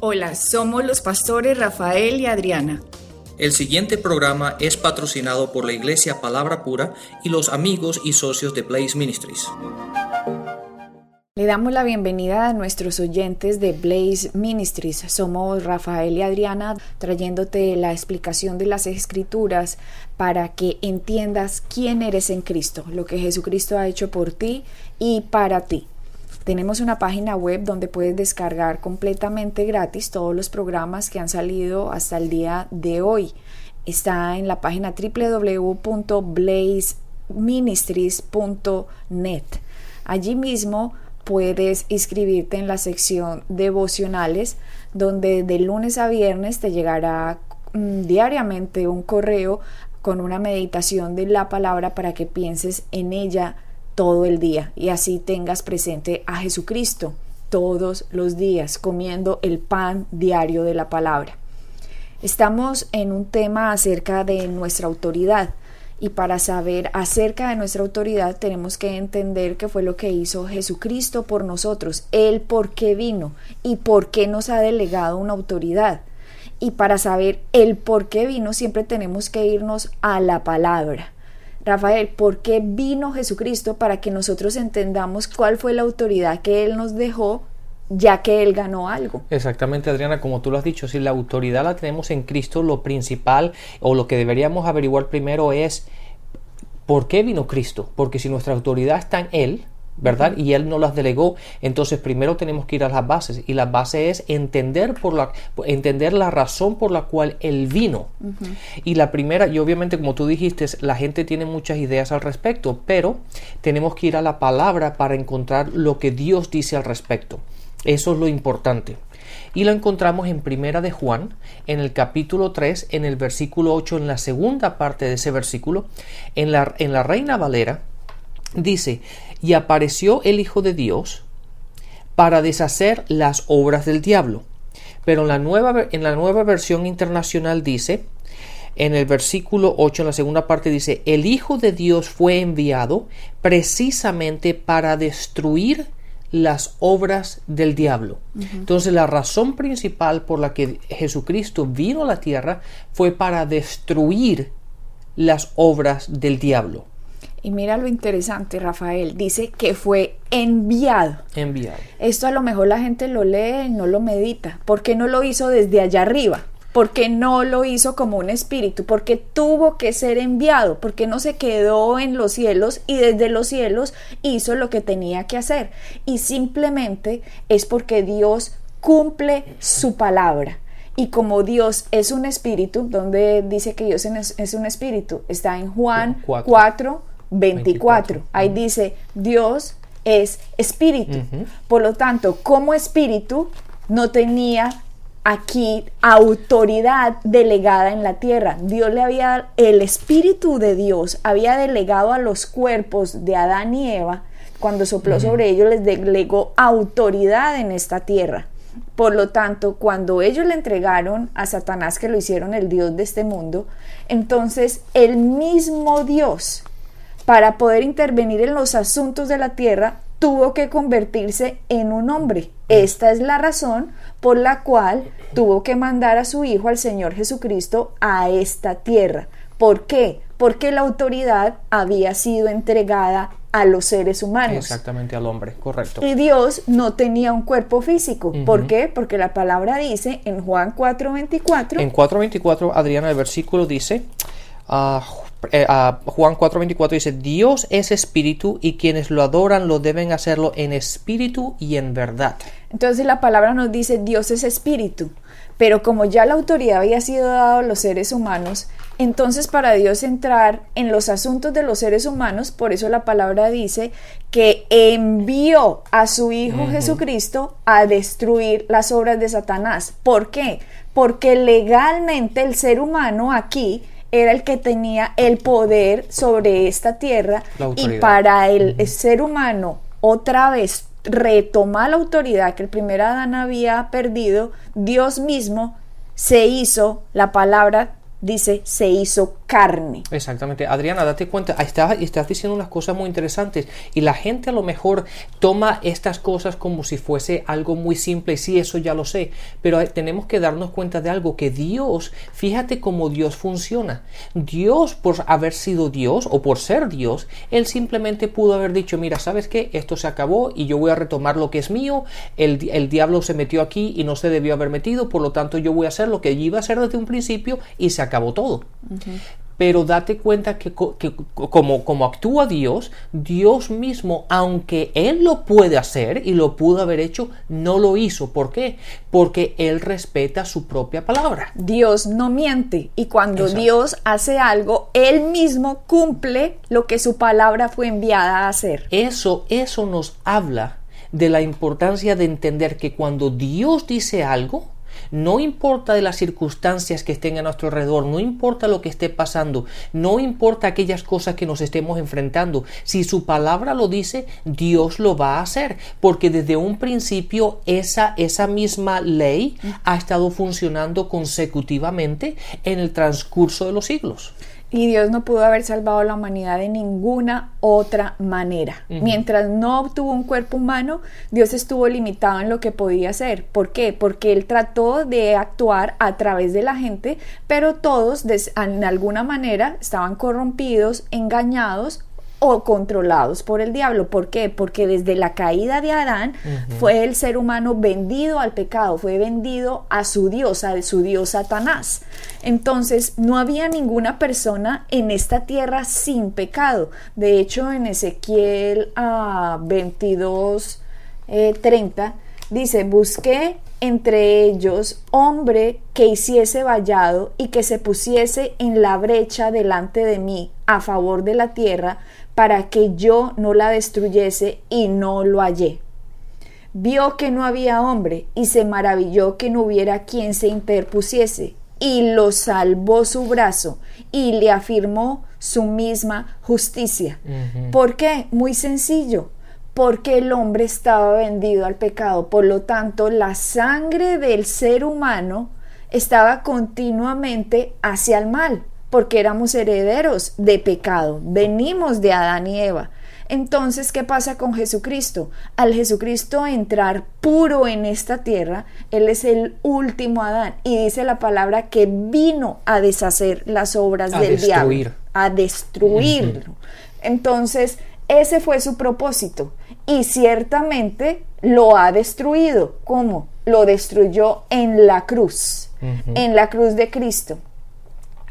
Hola, somos los pastores Rafael y Adriana. El siguiente programa es patrocinado por la Iglesia Palabra Pura y los amigos y socios de Blaze Ministries. Le damos la bienvenida a nuestros oyentes de Blaze Ministries. Somos Rafael y Adriana trayéndote la explicación de las escrituras para que entiendas quién eres en Cristo, lo que Jesucristo ha hecho por ti y para ti. Tenemos una página web donde puedes descargar completamente gratis todos los programas que han salido hasta el día de hoy. Está en la página www.blazeministries.net. Allí mismo puedes inscribirte en la sección devocionales donde de lunes a viernes te llegará mm, diariamente un correo con una meditación de la palabra para que pienses en ella todo el día y así tengas presente a Jesucristo todos los días comiendo el pan diario de la palabra. Estamos en un tema acerca de nuestra autoridad y para saber acerca de nuestra autoridad tenemos que entender qué fue lo que hizo Jesucristo por nosotros, Él por qué vino y por qué nos ha delegado una autoridad. Y para saber el por qué vino siempre tenemos que irnos a la palabra. Rafael, ¿por qué vino Jesucristo para que nosotros entendamos cuál fue la autoridad que Él nos dejó ya que Él ganó algo? Exactamente, Adriana, como tú lo has dicho, si la autoridad la tenemos en Cristo, lo principal o lo que deberíamos averiguar primero es ¿por qué vino Cristo? Porque si nuestra autoridad está en Él, ¿verdad? Y Él no las delegó. Entonces primero tenemos que ir a las bases y la base es entender, por la, entender la razón por la cual Él vino. Y la primera, y obviamente como tú dijiste, la gente tiene muchas ideas al respecto, pero tenemos que ir a la palabra para encontrar lo que Dios dice al respecto. Eso es lo importante. Y lo encontramos en Primera de Juan, en el capítulo 3, en el versículo 8, en la segunda parte de ese versículo, en la, en la Reina Valera, dice, y apareció el Hijo de Dios para deshacer las obras del diablo. Pero en la nueva, en la nueva versión internacional dice, en el versículo 8, en la segunda parte dice, el Hijo de Dios fue enviado precisamente para destruir las obras del diablo. Entonces la razón principal por la que Jesucristo vino a la tierra fue para destruir las obras del diablo. Y mira lo interesante, Rafael, dice que fue enviado. Enviado. Esto a lo mejor la gente lo lee y no lo medita. ¿Por qué no lo hizo desde allá arriba? ¿Por qué no lo hizo como un espíritu? Porque tuvo que ser enviado, porque no se quedó en los cielos y desde los cielos hizo lo que tenía que hacer. Y simplemente es porque Dios cumple su palabra. Y como Dios es un espíritu, donde dice que Dios es un espíritu, está en Juan 4 24. Ahí dice, Dios es espíritu. Por lo tanto, como espíritu, no tenía aquí autoridad delegada en la tierra. Dios le había, el espíritu de Dios había delegado a los cuerpos de Adán y Eva, cuando sopló sobre ellos, les delegó autoridad en esta tierra. Por lo tanto, cuando ellos le entregaron a Satanás, que lo hicieron el Dios de este mundo, entonces el mismo Dios para poder intervenir en los asuntos de la tierra, tuvo que convertirse en un hombre. Esta es la razón por la cual tuvo que mandar a su Hijo, al Señor Jesucristo, a esta tierra. ¿Por qué? Porque la autoridad había sido entregada a los seres humanos. Exactamente al hombre, correcto. Y Dios no tenía un cuerpo físico. ¿Por qué? Porque la palabra dice en Juan 4:24. En 4:24, Adriana, el versículo dice, uh, eh, Juan 4:24 dice, Dios es espíritu y quienes lo adoran lo deben hacerlo en espíritu y en verdad. Entonces la palabra nos dice, Dios es espíritu, pero como ya la autoridad había sido dada a los seres humanos, entonces para Dios entrar en los asuntos de los seres humanos, por eso la palabra dice que envió a su Hijo Jesucristo a destruir las obras de Satanás. ¿Por qué? Porque legalmente el ser humano aquí era el que tenía el poder sobre esta tierra y para el ser humano otra vez retomar la autoridad que el primer Adán había perdido, Dios mismo se hizo, la palabra dice, se hizo carne. Exactamente. Adriana, date cuenta, estás, estás diciendo unas cosas muy interesantes y la gente a lo mejor toma estas cosas como si fuese algo muy simple. Sí, eso ya lo sé, pero tenemos que darnos cuenta de algo, que Dios, fíjate cómo Dios funciona. Dios, por haber sido Dios o por ser Dios, Él simplemente pudo haber dicho, mira, ¿sabes qué? Esto se acabó y yo voy a retomar lo que es mío. El, el diablo se metió aquí y no se debió haber metido, por lo tanto yo voy a hacer lo que iba a hacer desde un principio y se acabó todo pero date cuenta que, como, como, actúa Dios, Dios mismo, aunque Él lo puede hacer y lo pudo haber hecho, no lo hizo. ¿Por qué? Porque Él respeta su propia palabra. Dios no miente y cuando Dios hace algo, Él mismo cumple lo que su palabra fue enviada a hacer. Eso, eso nos habla de la importancia de entender que cuando Dios dice algo, no importa de las circunstancias que estén a nuestro alrededor, no importa lo que esté pasando, no importa aquellas cosas que nos estemos enfrentando. Si su palabra lo dice, Dios lo va a hacer, porque desde un principio esa, esa misma ley ha estado funcionando consecutivamente en el transcurso de los siglos. Y Dios no pudo haber salvado a la humanidad de ninguna otra manera. Mientras no obtuvo un cuerpo humano, Dios estuvo limitado en lo que podía hacer. ¿Por qué? Porque Él trató de actuar a través de la gente, pero todos en alguna manera estaban corrompidos, engañados o controlados por el diablo. ¿Por qué? Porque desde la caída de Adán fue el ser humano vendido al pecado, fue vendido a su Dios, a su Dios Satanás. Entonces no había ninguna persona en esta tierra sin pecado. De hecho, en Ezequiel a 22, 30 dice, busqué entre ellos hombre que hiciese vallado y que se pusiese en la brecha delante de mí a favor de la tierra para que yo no la destruyese y no lo hallé. Vio que no había hombre y se maravilló que no hubiera quien se interpusiese y lo salvó su brazo y le afirmó su misma justicia. ¿Por qué? Muy sencillo, porque el hombre estaba vendido al pecado, por lo tanto la sangre del ser humano estaba continuamente hacia el mal porque éramos herederos de pecado, venimos de Adán y Eva. Entonces, ¿qué pasa con Jesucristo? Al Jesucristo entrar puro en esta tierra, Él es el último Adán y dice la palabra que vino a deshacer las obras del diablo, a destruirlo. Entonces, ese fue su propósito y ciertamente lo ha destruido. ¿Cómo? Lo destruyó en la cruz, en la cruz de Cristo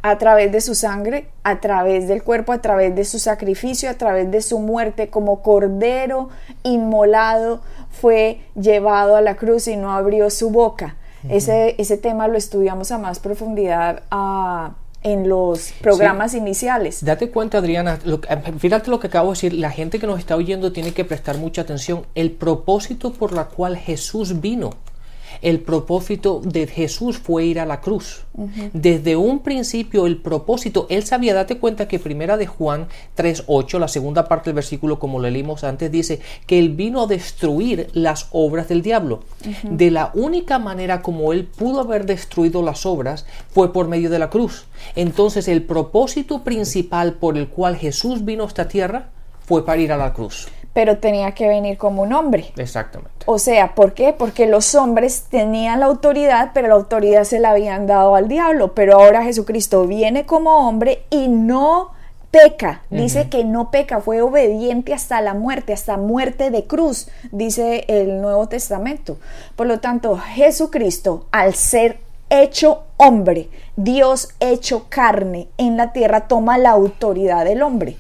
a través de su sangre, a través del cuerpo, a través de su sacrificio, a través de su muerte como cordero inmolado, fue llevado a la cruz y no abrió su boca. ese, ese, tema lo estudiamos a más profundidad ah, en los programas iniciales. Date cuenta, Adriana, fíjate lo que acabo de decir, la gente que nos está oyendo tiene que prestar mucha atención. El propósito por la cual Jesús vino el propósito de Jesús fue ir a la cruz. Desde un principio el propósito, él sabía, date cuenta que primera de Juan 3.8, la segunda parte del versículo como lo leímos antes, dice que él vino a destruir las obras del diablo. De la única manera como él pudo haber destruido las obras fue por medio de la cruz. Entonces el propósito principal por el cual Jesús vino a esta tierra fue para ir a la cruz pero tenía que venir como un hombre. Exactamente. O sea, ¿por qué? Porque los hombres tenían la autoridad, pero la autoridad se la habían dado al diablo, pero ahora Jesucristo viene como hombre y no peca, dice que no peca, fue obediente hasta la muerte, hasta muerte de cruz, dice el Nuevo Testamento. Por lo tanto, Jesucristo, al ser hecho hombre, Dios hecho carne en la tierra, toma la autoridad del hombre.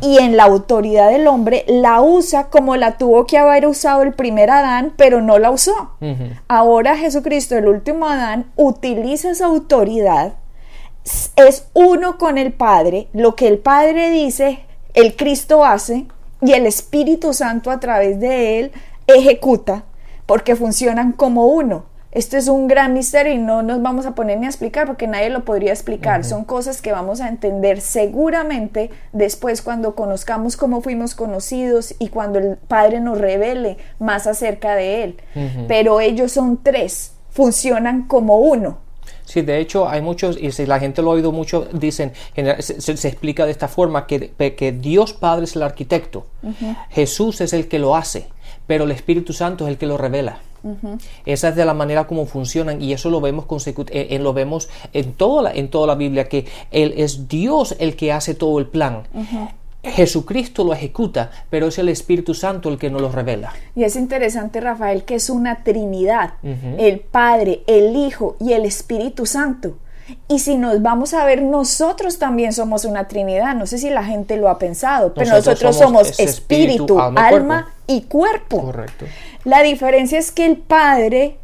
Y en la autoridad del hombre la usa como la tuvo que haber usado el primer Adán, pero no la usó. Ahora Jesucristo, el último Adán, utiliza esa autoridad, es uno con el Padre, lo que el Padre dice, el Cristo hace y el Espíritu Santo a través de él ejecuta, porque funcionan como uno. Esto es un gran misterio y no nos vamos a poner ni a explicar porque nadie lo podría explicar. Son cosas que vamos a entender seguramente después cuando conozcamos cómo fuimos conocidos y cuando el Padre nos revele más acerca de Él. Pero ellos son tres, funcionan como uno. Sí, de hecho hay muchos, y si la gente lo ha oído mucho, dicen, se, se, explica de esta forma, que, que Dios Padre es el arquitecto, Jesús es el que lo hace, pero el Espíritu Santo es el que lo revela. Esa es de la manera como funcionan y eso lo vemos, eh, en, lo vemos en, toda la, en toda la Biblia, que él es Dios el que hace todo el plan. Jesucristo lo ejecuta, pero es el Espíritu Santo el que nos lo revela. Y es interesante, Rafael, que es una Trinidad, el Padre, el Hijo y el Espíritu Santo. Y si nos vamos a ver, nosotros también somos una Trinidad. No sé si la gente lo ha pensado, pero nosotros, somos, espíritu, alma, y cuerpo. Correcto. La diferencia es que el Padre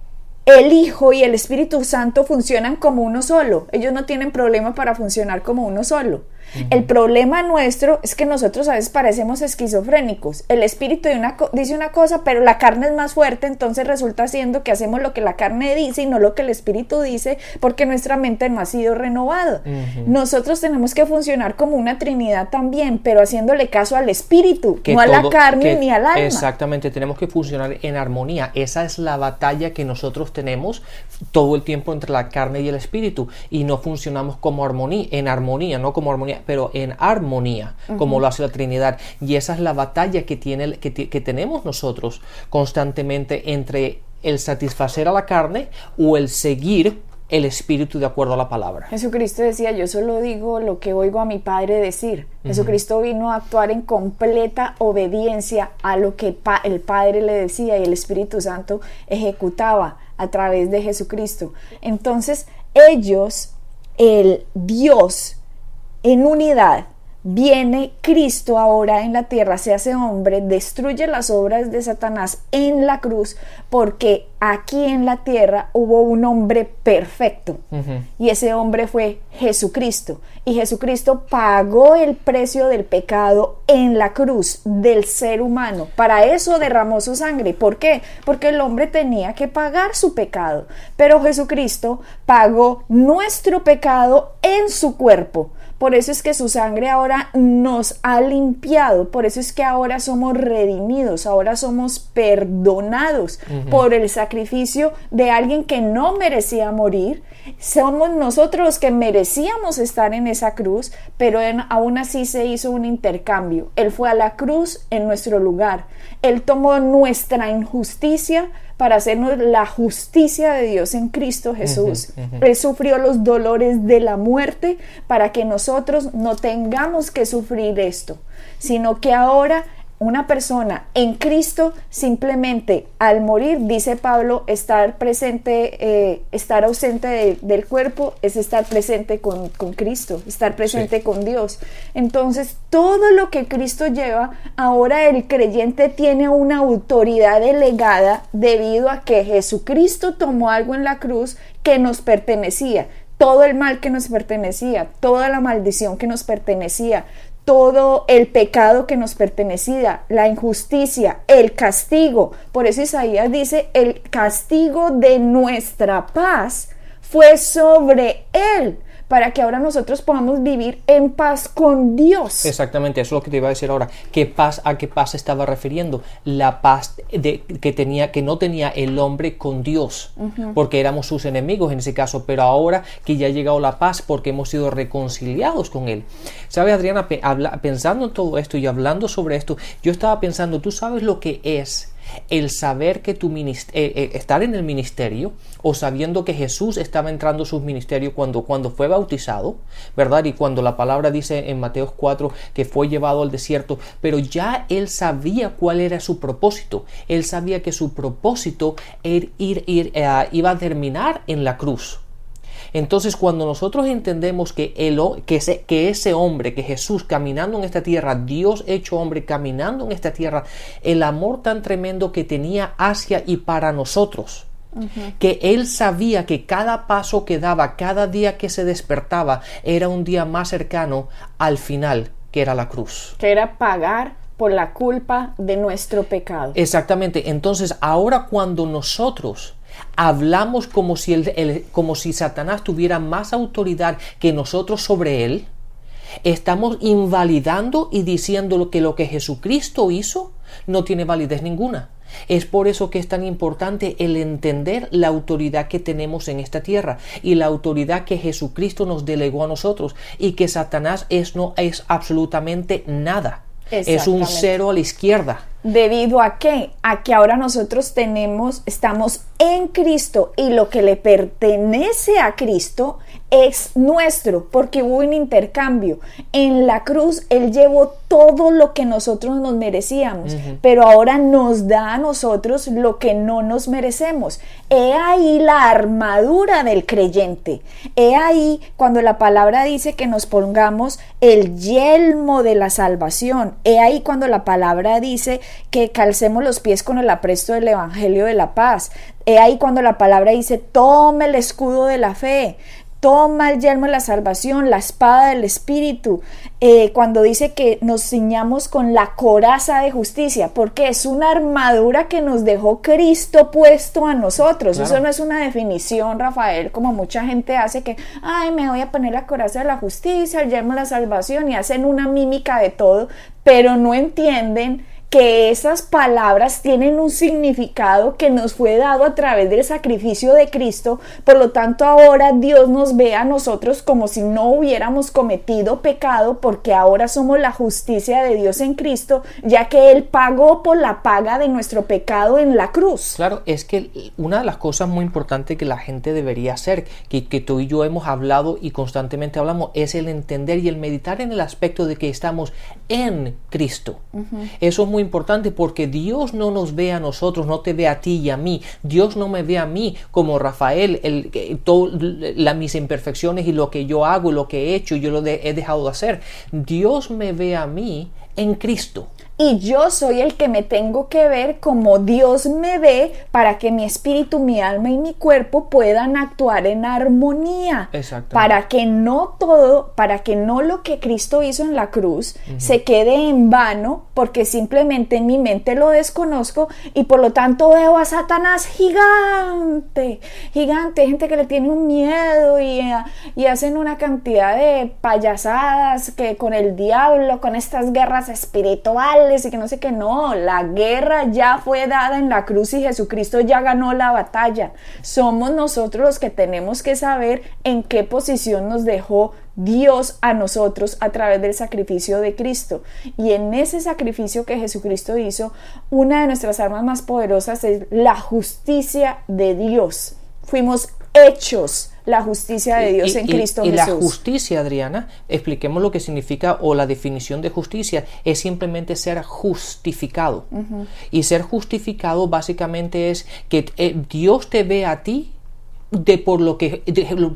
el Hijo y el Espíritu Santo funcionan como uno solo. Ellos no tienen problema para funcionar como uno solo. El problema nuestro es que nosotros a veces parecemos esquizofrénicos. El espíritu dice una cosa, pero la carne es más fuerte, entonces resulta siendo que hacemos lo que la carne dice y no lo que el espíritu dice, porque nuestra mente no ha sido renovada. Nosotros tenemos que funcionar como una trinidad también, pero haciéndole caso al espíritu, no a la carne ni al alma. Exactamente, tenemos que funcionar en armonía. Esa es la batalla que nosotros tenemos todo el tiempo entre la carne y el espíritu y no funcionamos como armonía, en armonía, no como armonía pero en armonía, como lo hace la Trinidad. Y esa es la batalla que, tiene, que, que tenemos nosotros constantemente entre el satisfacer a la carne o el seguir el espíritu de acuerdo a la palabra. Jesucristo decía, yo solo digo lo que oigo a mi Padre decir. Jesucristo vino a actuar en completa obediencia a lo que el Padre le decía y el Espíritu Santo ejecutaba a través de Jesucristo. Entonces, ellos, el Dios, en unidad, viene Cristo ahora en la tierra, se hace hombre, destruye las obras de Satanás en la cruz, porque aquí en la tierra hubo un hombre perfecto y ese hombre fue Jesucristo. Y Jesucristo pagó el precio del pecado en la cruz del ser humano. Para eso derramó su sangre. ¿Por qué? Porque el hombre tenía que pagar su pecado. Pero Jesucristo pagó nuestro pecado en su cuerpo por eso es que su sangre ahora nos ha limpiado, por eso es que ahora somos redimidos, ahora somos perdonados por el sacrificio de alguien que no merecía morir. Somos nosotros los que merecíamos estar en esa cruz, pero aún así se hizo un intercambio. Él fue a la cruz en nuestro lugar. Él tomó nuestra injusticia para hacernos la justicia de Dios en Cristo Jesús. Él sufrió los dolores de la muerte para que nosotros no tengamos que sufrir esto, sino que ahora una persona en Cristo simplemente al morir, dice Pablo, estar presente, eh, estar ausente del cuerpo es estar presente con, Cristo, estar presente con Dios. Entonces, todo lo que Cristo lleva, ahora el creyente tiene una autoridad delegada debido a que Jesucristo tomó algo en la cruz que nos pertenecía todo el mal que nos pertenecía, toda la maldición que nos pertenecía, todo el pecado que nos pertenecía, la injusticia, el castigo. Por eso Isaías dice, el castigo de nuestra paz fue sobre él para que ahora nosotros podamos vivir en paz con Dios. Exactamente, eso es lo que te iba a decir ahora. ¿Qué paz a qué paz estaba refiriendo? La paz de, que tenía que no tenía el hombre con Dios, porque éramos sus enemigos en ese caso, pero ahora que ya ha llegado la paz porque hemos sido reconciliados con él. ¿Sabe Adriana, pensando en todo esto y hablando sobre esto, yo estaba pensando, tú sabes lo que es el saber que tu eh, eh, estar en el ministerio o sabiendo que Jesús estaba entrando a su ministerio cuando, cuando fue bautizado, ¿verdad? Y cuando la palabra dice en Mateo 4 que fue llevado al desierto, pero ya él sabía cuál era su propósito. Él sabía que su propósito ir, ir, eh, iba a terminar en la cruz. Entonces, cuando nosotros entendemos que, el, que, ese, que ese hombre, que Jesús caminando en esta tierra, Dios hecho hombre caminando en esta tierra, el amor tan tremendo que tenía hacia y para nosotros, que él sabía que cada paso que daba, cada día que se despertaba, era un día más cercano al final, que era la cruz. Que era pagar por la culpa de nuestro pecado. Exactamente. Entonces, ahora cuando nosotros hablamos como si, el, como si Satanás tuviera más autoridad que nosotros sobre él, estamos invalidando y diciendo que lo que Jesucristo hizo no tiene validez ninguna. Es por eso que es tan importante el entender la autoridad que tenemos en esta tierra y la autoridad que Jesucristo nos delegó a nosotros y que Satanás es no es absolutamente nada. Es un cero a la izquierda. ¿Debido a qué? A que ahora nosotros tenemos, estamos en Cristo y lo que le pertenece a Cristo es nuestro, porque hubo un intercambio. En la cruz Él llevó todo lo que nosotros nos merecíamos, pero ahora nos da a nosotros lo que no nos merecemos. He ahí la armadura del creyente. He ahí cuando la palabra dice que nos pongamos el yelmo de la salvación. He ahí cuando la palabra dice que calcemos los pies con el apresto del Evangelio de la paz. He ahí cuando la palabra dice, tome el escudo de la fe. Toma el yelmo de la salvación, la espada del Espíritu, eh, cuando dice que nos ciñamos con la coraza de justicia, porque es una armadura que nos dejó Cristo puesto a nosotros. Eso no es una definición, Rafael, como mucha gente hace que, ay, me voy a poner la coraza de la justicia, el yelmo de la salvación, y hacen una mímica de todo, pero no entienden que esas palabras tienen un significado que nos fue dado a través del sacrificio de Cristo, por lo tanto ahora Dios nos ve a nosotros como si no hubiéramos cometido pecado, porque ahora somos la justicia de Dios en Cristo, ya que Él pagó por la paga de nuestro pecado en la cruz. Claro, es que una de las cosas muy importantes que la gente debería hacer, que, que tú y yo hemos hablado y constantemente hablamos, es el entender y el meditar en el aspecto de que estamos en Cristo. Eso es muy importante porque Dios no nos ve a nosotros, no te ve a ti y a mí. Dios no me ve a mí como Rafael, el, todo, la, mis imperfecciones y lo que yo hago, lo que he hecho, yo lo he dejado de hacer. Dios me ve a mí en Cristo y yo soy el que me tengo que ver como Dios me ve para que mi espíritu, mi alma y mi cuerpo puedan actuar en armonía. Para que no todo, para que no lo que Cristo hizo en la cruz se quede en vano porque simplemente en mi mente lo desconozco y por lo tanto veo a Satanás gigante, gigante, gente que le tiene un miedo y, y hacen una cantidad de payasadas que con el diablo, con estas guerras espirituales y que no sé qué, no, la guerra ya fue dada en la cruz y Jesucristo ya ganó la batalla. Somos nosotros los que tenemos que saber en qué posición nos dejó Dios a nosotros a través del sacrificio de Cristo. Y en ese sacrificio que Jesucristo hizo, una de nuestras armas más poderosas es la justicia de Dios. Fuimos hechos la justicia de Dios en Cristo y, y la justicia, Adriana, expliquemos lo que significa o la definición de justicia, es simplemente ser justificado. Y ser justificado básicamente es que eh, Dios te ve a ti de por lo que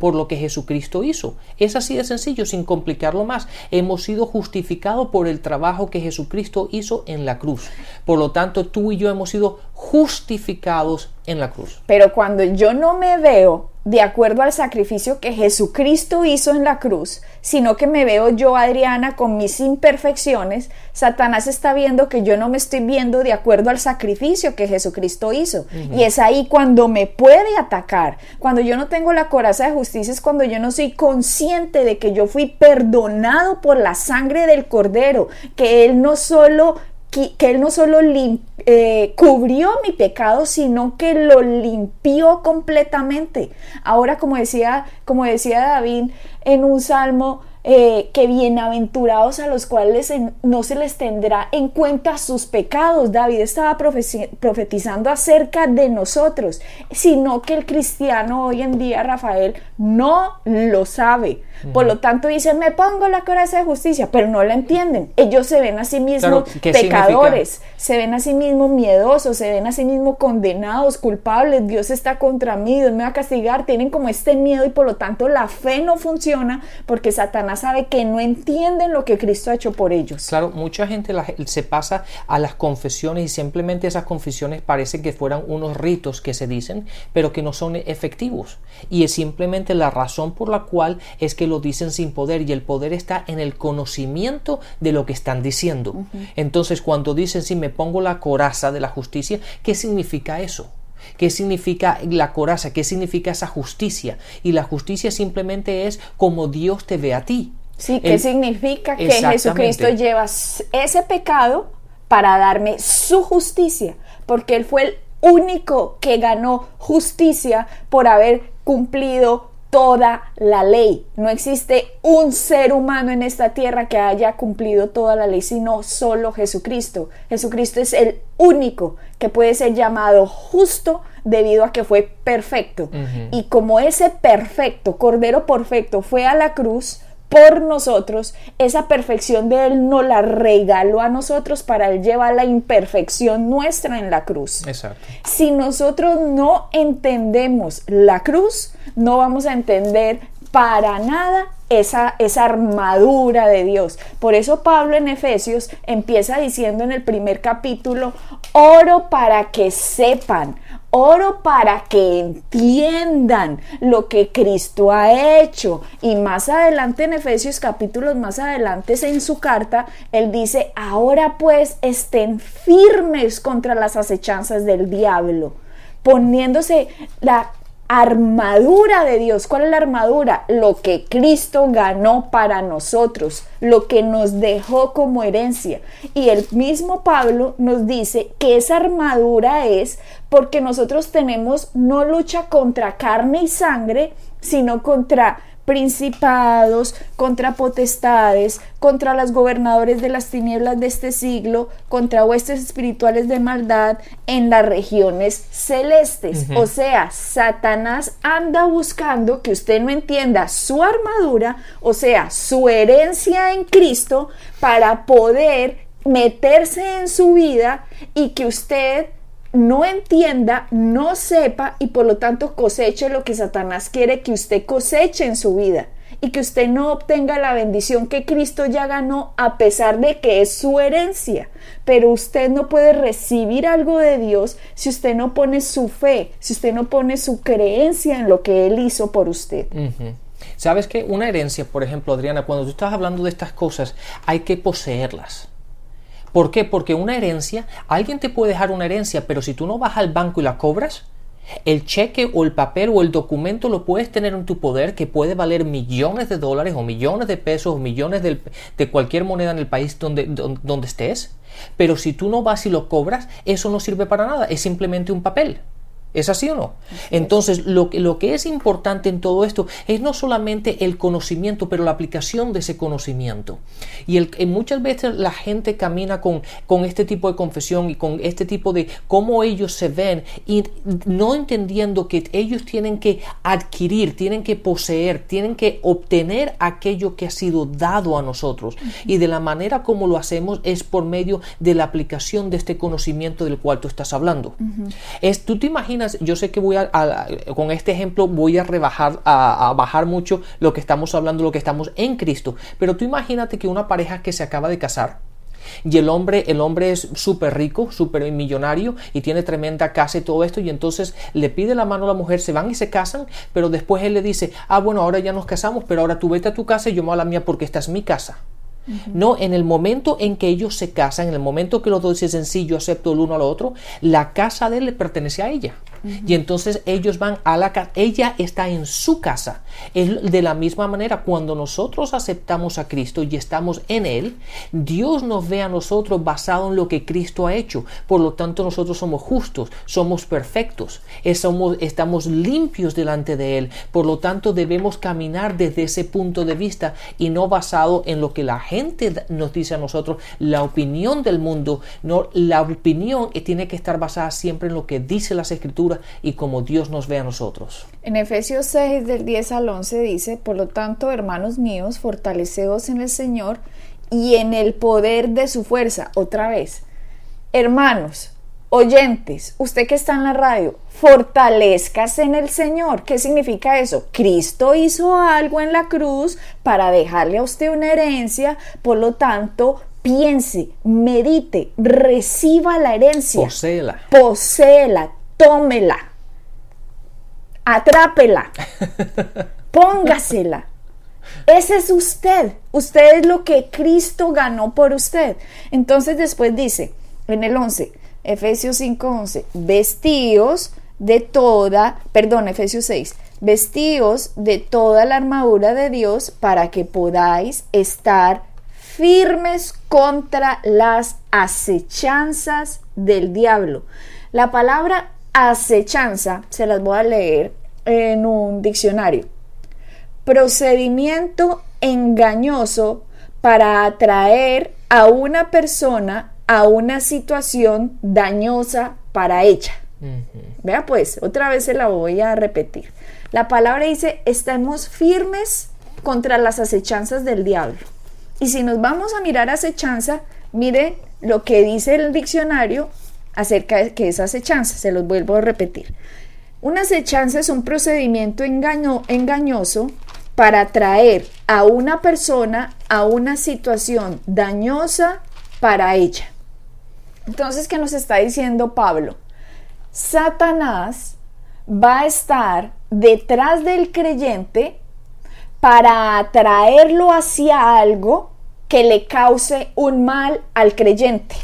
por lo que Jesucristo hizo. Es así de sencillo, sin complicarlo más. Hemos sido justificados por el trabajo que Jesucristo hizo en la cruz. Por lo tanto, tú y yo hemos sido justificados en la cruz. Pero cuando yo no me veo de acuerdo al sacrificio que Jesucristo hizo en la cruz, sino que me veo yo, Adriana, con mis imperfecciones, Satanás está viendo que yo no me estoy viendo de acuerdo al sacrificio que Jesucristo hizo. Y es ahí cuando me puede atacar. Cuando yo no tengo la coraza de justicia es cuando yo no soy consciente de que yo fui perdonado por la sangre del cordero, que Él no solo que, Él no solo eh, cubrió mi pecado, sino que lo limpió completamente. Ahora, como decía, como decía David en un salmo, eh, que bienaventurados a los cuales no se les tendrá en cuenta sus pecados. David estaba profetizando acerca de nosotros, sino que el cristiano hoy en día, Rafael, no lo sabe. Por lo tanto, dicen, me pongo la coraza de justicia, pero no la entienden. Ellos se ven a sí mismos pecadores, se ven a sí mismos miedosos, se ven a sí mismos condenados, culpables. Dios está contra mí, Dios me va a castigar. Tienen como este miedo y por lo tanto la fe no funciona porque Satanás sabe que no entienden lo que Cristo ha hecho por ellos. Claro, mucha gente se pasa a las confesiones y simplemente esas confesiones parecen que fueran unos ritos que se dicen, pero que no son efectivos. Y es simplemente la razón por la cual es que lo dicen sin poder y el poder está en el conocimiento de lo que están diciendo. Entonces, cuando dicen si me pongo la coraza de la justicia, ¿qué significa eso? ¿Qué significa la coraza? ¿Qué significa esa justicia? Y la justicia simplemente es como Dios te ve a ti. Sí, ¿qué significa que Jesucristo lleva ese pecado para darme su justicia? porque Él fue el único que ganó justicia por haber cumplido toda la ley. No existe un ser humano en esta tierra que haya cumplido toda la ley, sino solo Jesucristo. Jesucristo es el único que puede ser llamado justo debido a que fue perfecto. Y como ese perfecto, Cordero perfecto, fue a la cruz, por nosotros, esa perfección de Él no la regaló a nosotros para Él llevar la imperfección nuestra en la cruz. Exacto. Si nosotros no entendemos la cruz, no vamos a entender para nada esa, esa, armadura de Dios. Por eso Pablo en Efesios empieza diciendo en el primer capítulo, oro para que sepan, Oro para que entiendan lo que Cristo ha hecho. Y más adelante en Efesios capítulos más adelante en su carta, él dice, ahora pues estén firmes contra las acechanzas del diablo, poniéndose la armadura de Dios. ¿Cuál es la armadura? Lo que Cristo ganó para nosotros, lo que nos dejó como herencia. Y el mismo Pablo nos dice que esa armadura es porque nosotros tenemos no lucha contra carne y sangre, sino contra principados, contra potestades, contra los gobernadores de las tinieblas de este siglo, contra huestes espirituales de maldad en las regiones celestes. O sea, Satanás anda buscando que usted no entienda su armadura, o sea, su herencia en Cristo, para poder meterse en su vida y que usted no entienda, no sepa y por lo tanto coseche lo que Satanás quiere que usted coseche en su vida y que usted no obtenga la bendición que Cristo ya ganó a pesar de que es su herencia. Pero usted no puede recibir algo de Dios si usted no pone su fe, si usted no pone su creencia en lo que Él hizo por usted. ¿Sabes que Una herencia, por ejemplo, Adriana, cuando tú estás hablando de estas cosas, hay que poseerlas. ¿Por qué? Porque una herencia, alguien te puede dejar una herencia, pero si tú no vas al banco y la cobras, el cheque o el papel o el documento lo puedes tener en tu poder que puede valer millones de dólares o millones de pesos o millones de, cualquier moneda en el país donde, donde estés. Pero si tú no vas y lo cobras, eso no sirve para nada, es simplemente un papel. ¿Es así o no? Entonces, lo que, lo que es importante en todo esto es no solamente el conocimiento, pero la aplicación de ese conocimiento. Y el, muchas veces la gente camina con, con este tipo de confesión y con este tipo de cómo ellos se ven y no entendiendo que ellos tienen que adquirir, tienen que poseer, tienen que obtener aquello que ha sido dado a nosotros. Y de la manera como lo hacemos es por medio de la aplicación de este conocimiento del cual tú estás hablando. es, ¿Tú te imaginas? Yo sé que voy a, con este ejemplo voy a rebajar, a, bajar mucho lo que estamos hablando, lo que estamos en Cristo, pero tú imagínate que una pareja que se acaba de casar, y el hombre, el hombre es súper rico, súper millonario y tiene tremenda casa y todo esto y entonces le pide la mano a la mujer, se van y se casan, pero después él le dice, ah bueno, ahora ya nos casamos, pero ahora tú vete a tu casa y yo me voy a la mía porque esta es mi casa. No, en el momento en que ellos se casan, en el momento que los dos dicen sí, yo acepto el uno al otro, la casa de él le pertenece a ella. Y entonces ellos van a la casa, ella está en su casa. De la misma manera, cuando nosotros aceptamos a Cristo y estamos en Él, Dios nos ve a nosotros basado en lo que Cristo ha hecho. Por lo tanto, nosotros somos justos, somos perfectos, somos, estamos limpios delante de Él. Por lo tanto, debemos caminar desde ese punto de vista y no basado en lo que la gente nos dice a nosotros, la opinión del mundo. No, la opinión tiene que estar basada siempre en lo que dice las Escrituras y como Dios nos ve a nosotros. En Efesios 6 del 10 al 11 dice, por lo tanto, hermanos míos, fortaleceos en el Señor y en el poder de su fuerza. Otra vez, hermanos, oyentes, usted que está en la radio, fortalezcase en el Señor. ¿Qué significa eso? Cristo hizo algo en la cruz para dejarle a usted una herencia, por lo tanto, piense, medite, reciba la herencia. Poseela. Poseela, tómela, atrápela, póngasela. Ese es usted. Usted es lo que Cristo ganó por usted. Entonces después dice en el 11, Efesios 5:11, vestíos de toda, perdón, Efesios 6, vestíos de toda la armadura de Dios para que podáis estar firmes contra las acechanzas del diablo. La palabra acechanza, se las voy a leer en un diccionario. Procedimiento engañoso para atraer a una persona a una situación dañosa para ella. Vea pues, otra vez se la voy a repetir. La palabra dice, estamos firmes contra las acechanzas del diablo. Y si nos vamos a mirar acechanza, mire lo que dice el diccionario acerca de que es acechanza. Se los vuelvo a repetir. Una acechanza es un procedimiento engañoso para atraer a una persona a una situación dañosa para ella. Entonces, ¿qué nos está diciendo Pablo? Satanás va a estar detrás del creyente para atraerlo hacia algo que le cause un mal al creyente.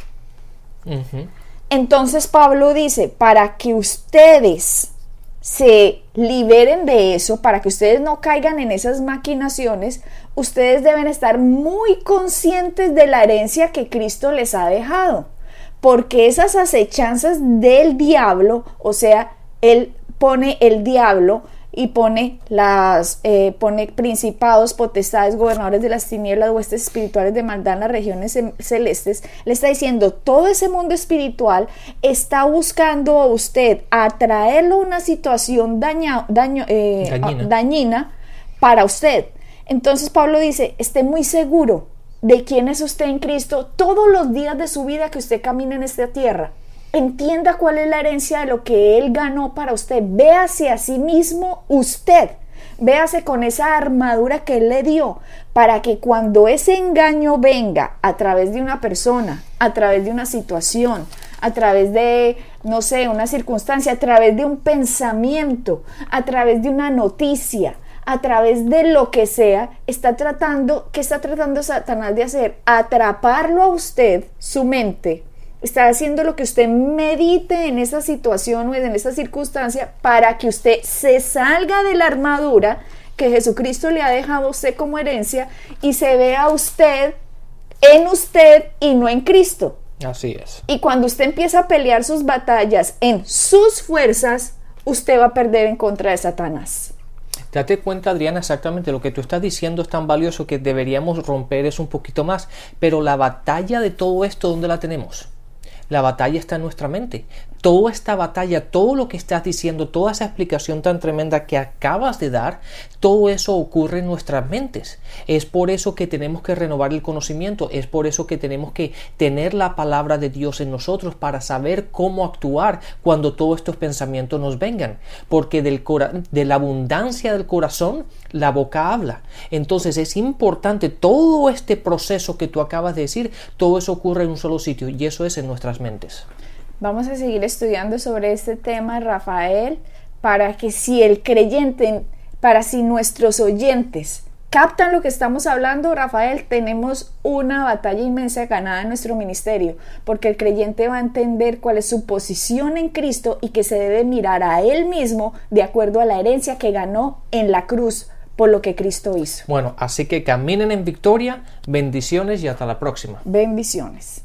Entonces Pablo dice, para que ustedes se liberen de eso, para que ustedes no caigan en esas maquinaciones, ustedes deben estar muy conscientes de la herencia que Cristo les ha dejado, porque esas acechanzas del diablo, o sea, él pone el diablo y pone las eh, pone principados, potestades, gobernadores de las tinieblas, huestes espirituales de maldad en las regiones celestes, le está diciendo todo ese mundo espiritual está buscando a usted atraerlo a una situación daño, eh, dañina. dañina para usted. Entonces Pablo dice, esté muy seguro de quién es usted en Cristo todos los días de su vida que usted camina en esta tierra entienda cuál es la herencia de lo que Él ganó para usted. Véase a sí mismo usted. Véase con esa armadura que Él le dio para que cuando ese engaño venga a través de una persona, a través de una situación, a través de, no sé, una circunstancia, a través de un pensamiento, a través de una noticia, a través de lo que sea, está tratando, ¿qué está tratando Satanás de hacer? Atraparlo a usted, su mente, está haciendo lo que usted medite en esa situación o en esa circunstancia para que usted se salga de la armadura que Jesucristo le ha dejado a usted como herencia y se vea usted en usted y no en Cristo. Así es. Y cuando usted empieza a pelear sus batallas en sus fuerzas, usted va a perder en contra de Satanás. Date cuenta, Adriana, exactamente lo que tú estás diciendo es tan valioso que deberíamos romper eso un poquito más. Pero la batalla de todo esto, ¿dónde la tenemos? La batalla está en nuestra mente. Toda esta batalla, todo lo que estás diciendo, toda esa explicación tan tremenda que acabas de dar, todo eso ocurre en nuestras mentes. Es por eso que tenemos que renovar el conocimiento, es por eso que tenemos que tener la palabra de Dios en nosotros para saber cómo actuar cuando todos estos pensamientos nos vengan. Porque del de la abundancia del corazón, la boca habla. Entonces es importante todo este proceso que tú acabas de decir, todo eso ocurre en un solo sitio y eso es en nuestras mentes. Vamos a seguir estudiando sobre este tema, Rafael, para que si el creyente, para si nuestros oyentes captan lo que estamos hablando, Rafael, tenemos una batalla inmensa ganada en nuestro ministerio, porque el creyente va a entender cuál es su posición en Cristo y que se debe mirar a él mismo de acuerdo a la herencia que ganó en la cruz por lo que Cristo hizo. Bueno, así que caminen en victoria, bendiciones y hasta la próxima. Bendiciones.